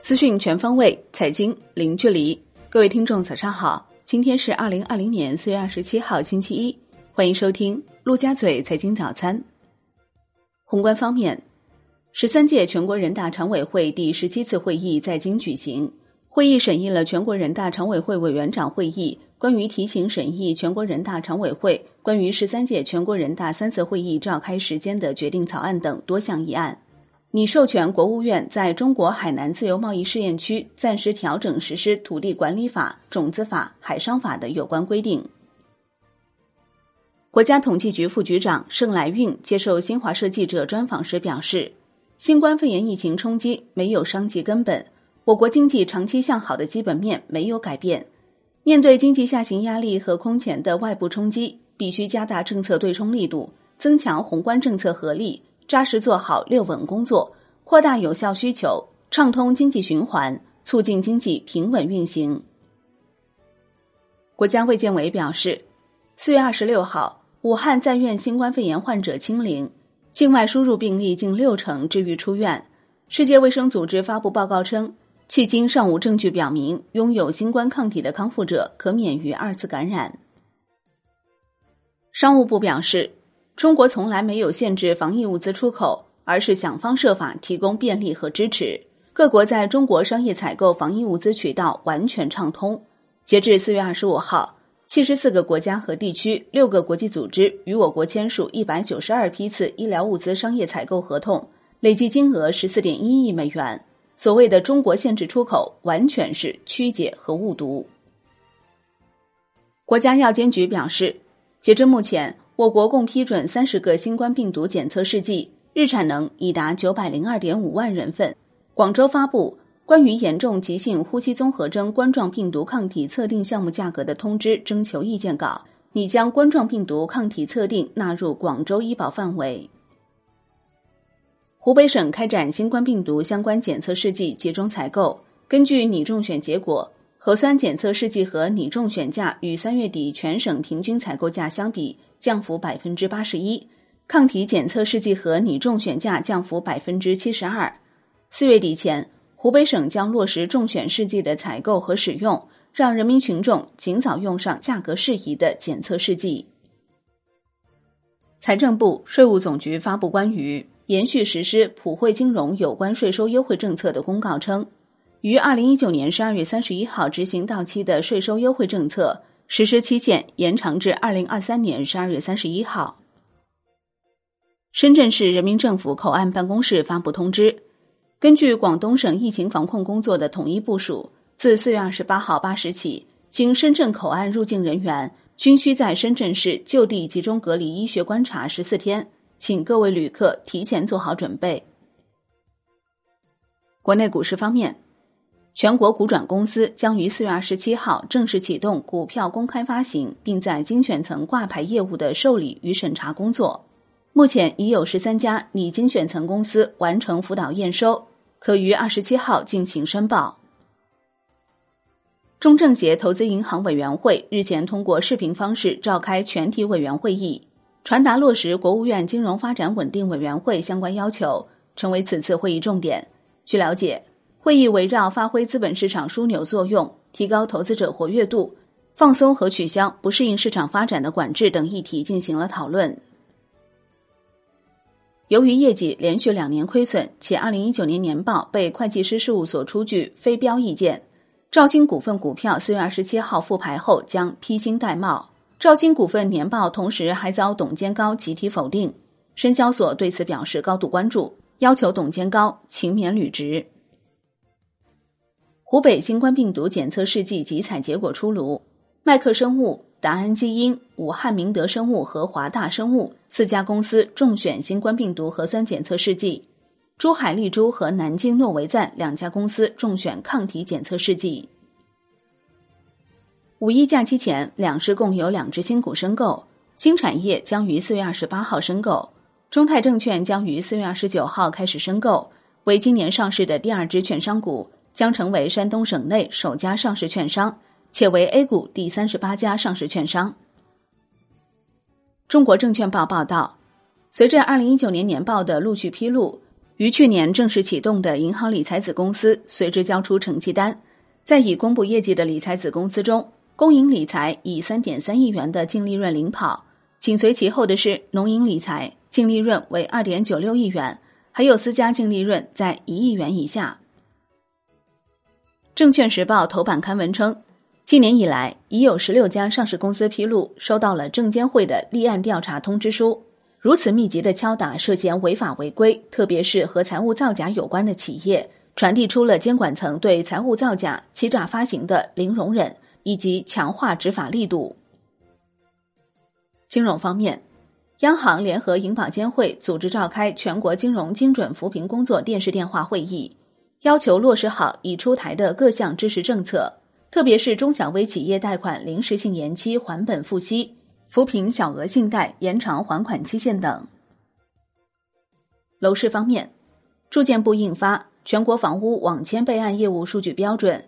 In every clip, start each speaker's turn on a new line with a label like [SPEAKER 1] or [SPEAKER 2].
[SPEAKER 1] 资讯全方位，财经零距离。各位听众，早上好，今天是二零二零年四月二十七号，星期一，欢迎收听陆家嘴财经早餐。宏观方面，十三届全国人大常委会第十七次会议在京举行，会议审议了全国人大常委会委员长会议。关于提请审议全国人大常委会关于十三届全国人大三次会议召开时间的决定草案等多项议案，拟授权国务院在中国海南自由贸易试验区暂时调整实施土地管理法、种子法、海商法的有关规定。国家统计局副局长盛来运接受新华社记者专访时表示，新冠肺炎疫情冲击没有伤及根本，我国经济长期向好的基本面没有改变。面对经济下行压力和空前的外部冲击，必须加大政策对冲力度，增强宏观政策合力，扎实做好六稳工作，扩大有效需求，畅通经济循环，促进经济平稳运行。国家卫健委表示，四月二十六号，武汉在院新冠肺炎患者清零，境外输入病例近六成治愈出院。世界卫生组织发布报告称。迄今尚无证据表明，拥有新冠抗体的康复者可免于二次感染。商务部表示，中国从来没有限制防疫物资出口，而是想方设法提供便利和支持。各国在中国商业采购防疫物资渠道完全畅通。截至四月二十五号，七十四个国家和地区、六个国际组织与我国签署一百九十二批次医疗物资商业采购合同，累计金额十四点一亿美元。所谓的中国限制出口，完全是曲解和误读。国家药监局表示，截至目前，我国共批准三十个新冠病毒检测试剂，日产能已达九百零二点五万人份。广州发布关于严重急性呼吸综合征冠状病毒抗体测定项目价格的通知征求意见稿，拟将冠状病毒抗体测定纳入广州医保范围。湖北省开展新冠病毒相关检测试剂集中采购。根据拟中选结果，核酸检测试剂和拟中选价与三月底全省平均采购价相比降幅百分之八十一，抗体检测试剂和拟中选价降幅百分之七十二。四月底前，湖北省将落实中选试剂的采购和使用，让人民群众尽早用上价格适宜的检测试剂。财政部、税务总局发布关于。延续实施普惠金融有关税收优惠政策的公告称，于二零一九年十二月三十一号执行到期的税收优惠政策实施期限延长至二零二三年十二月三十一号。深圳市人民政府口岸办公室发布通知，根据广东省疫情防控工作的统一部署，自四月二十八号八时起，经深圳口岸入境人员均需在深圳市就地集中隔离医学观察十四天。请各位旅客提前做好准备。国内股市方面，全国股转公司将于四月二十七号正式启动股票公开发行，并在精选层挂牌业务的受理与审查工作。目前已有十三家拟精选层公司完成辅导验收，可于二十七号进行申报。中政协投资银行委员会日前通过视频方式召开全体委员会议。传达落实国务院金融发展稳定委员会相关要求，成为此次会议重点。据了解，会议围绕发挥资本市场枢纽作用、提高投资者活跃度、放松和取消不适应市场发展的管制等议题进行了讨论。由于业绩连续两年亏损，且二零一九年年报被会计师事务所出具非标意见，兆鑫股份股票四月二十七号复牌后将披星戴帽。兆鑫股份年报同时还遭董监高集体否定，深交所对此表示高度关注，要求董监高勤勉履职。湖北新冠病毒检测试剂集采结果出炉，麦克生物、达安基因、武汉明德生物和华大生物四家公司中选新冠病毒核酸检测试剂，珠海丽珠和南京诺维赞两家公司中选抗体检测试剂。五一假期前，两市共有两只新股申购，新产业将于四月二十八号申购，中泰证券将于四月二十九号开始申购，为今年上市的第二只券商股，将成为山东省内首家上市券商，且为 A 股第三十八家上市券商。中国证券报报道，随着二零一九年年报的陆续披露，于去年正式启动的银行理财子公司随之交出成绩单，在已公布业绩的理财子公司中，公银理财以三点三亿元的净利润领跑，紧随其后的是农银理财，净利润为二点九六亿元，还有私家净利润在一亿元以下。证券时报头版刊文称，今年以来已有十六家上市公司披露收到了证监会的立案调查通知书。如此密集的敲打涉嫌违法违规，特别是和财务造假有关的企业，传递出了监管层对财务造假、欺诈发行的零容忍，以及强化执法力度。金融方面，央行联合银保监会组织召开全国金融精准扶贫工作电视电话会议，要求落实好已出台的各项支持政策，特别是中小微企业贷款临时性延期还本付息。扶贫小额信贷延长还款期限等。楼市方面，住建部印发《全国房屋网签备案业务数据标准》，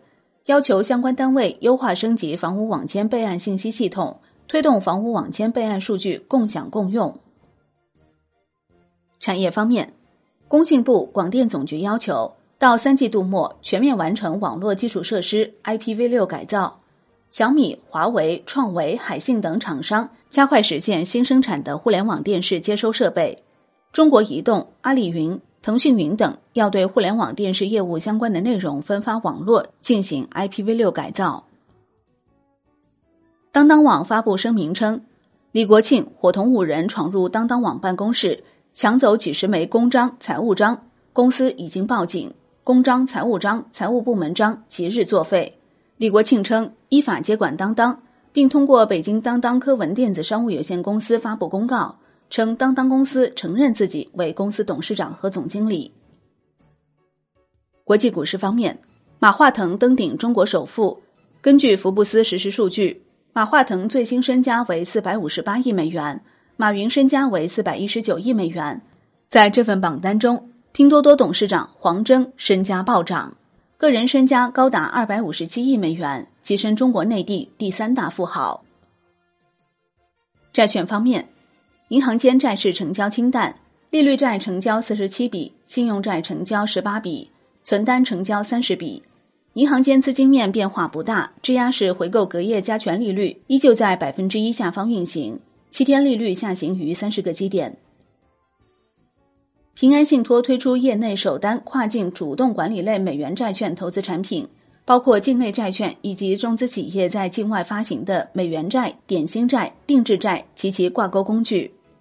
[SPEAKER 1] 要求相关单位优化升级房屋网签备案信息系统，推动房屋网签备案数据共享共用。产业方面，工信部广电总局要求到三季度末全面完成网络基础设施 IPv 六改造。小米、华为、创维、海信等厂商加快实现新生产的互联网电视接收设备。中国移动、阿里云、腾讯云等要对互联网电视业务相关的内容分发网络进行 IPv6 改造。当当网发布声明称，李国庆伙同五人闯入当当网办公室，抢走几十枚公章、财务章，公司已经报警，公章、财务章、财务部门章即日作废。李国庆称，依法接管当当，并通过北京当当科文电子商务有限公司发布公告，称当当公司承认自己为公司董事长和总经理。国际股市方面，马化腾登顶中国首富。根据福布斯实时数据，马化腾最新身家为四百五十八亿美元，马云身家为四百一十九亿美元。在这份榜单中，拼多多董事长黄峥身家暴涨。个人身家高达二百五十七亿美元，跻身中国内地第三大富豪。债券方面，银行间债市成交清淡，利率债成交四十七笔，信用债成交十八笔，存单成交三十笔。银行间资金面变化不大，质押式回购隔夜加权利率依旧在百分之一下方运行，七天利率下行于三十个基点。平安信托推出业内首单跨境主动管理类美元债券投资产品，包括境内债券以及中资企业在境外发行的美元债、点心债、定制债及其挂钩工具，